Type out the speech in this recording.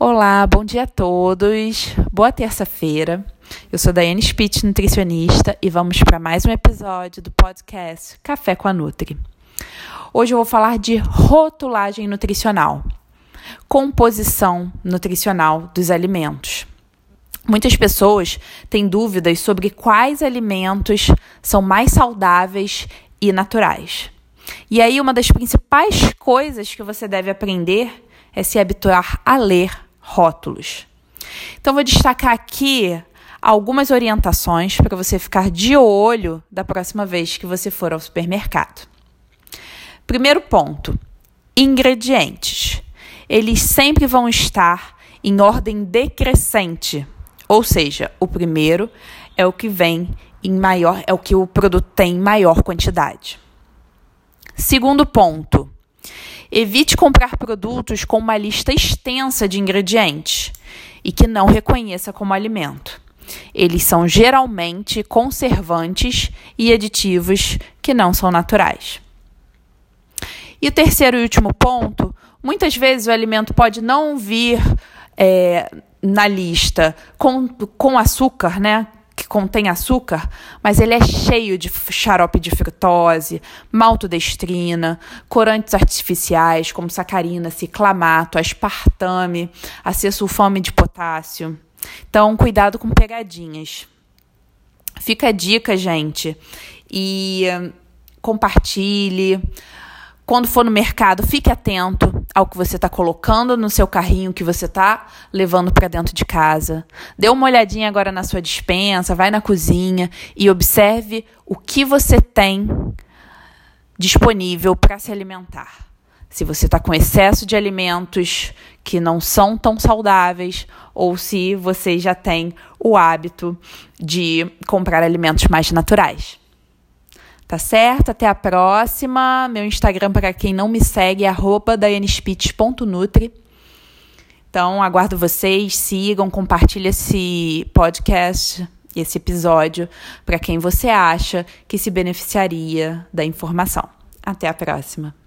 Olá, bom dia a todos. Boa terça-feira. Eu sou Daiane Spitz, nutricionista, e vamos para mais um episódio do podcast Café com a Nutri. Hoje eu vou falar de rotulagem nutricional, composição nutricional dos alimentos. Muitas pessoas têm dúvidas sobre quais alimentos são mais saudáveis e naturais. E aí, uma das principais coisas que você deve aprender é se habituar a ler rótulos. Então, vou destacar aqui algumas orientações para você ficar de olho da próxima vez que você for ao supermercado. Primeiro ponto: ingredientes. Eles sempre vão estar em ordem decrescente, ou seja, o primeiro é o que vem em maior, é o que o produto tem em maior quantidade. Segundo ponto: Evite comprar produtos com uma lista extensa de ingredientes e que não reconheça como alimento. Eles são geralmente conservantes e aditivos que não são naturais. E o terceiro e último ponto: muitas vezes o alimento pode não vir é, na lista com, com açúcar, né? Contém açúcar, mas ele é cheio de xarope de frutose, maltodestrina, corantes artificiais como sacarina, ciclamato, aspartame, acesulfame de potássio. Então, cuidado com pegadinhas. Fica a dica, gente. E hum, compartilhe. Quando for no mercado, fique atento ao que você está colocando no seu carrinho, que você está levando para dentro de casa. Dê uma olhadinha agora na sua dispensa, vai na cozinha e observe o que você tem disponível para se alimentar. Se você está com excesso de alimentos que não são tão saudáveis, ou se você já tem o hábito de comprar alimentos mais naturais. Tá certo? Até a próxima. Meu Instagram, para quem não me segue, é @daianespitch.nutri. Então, aguardo vocês, sigam, compartilhem esse podcast, esse episódio, para quem você acha que se beneficiaria da informação. Até a próxima.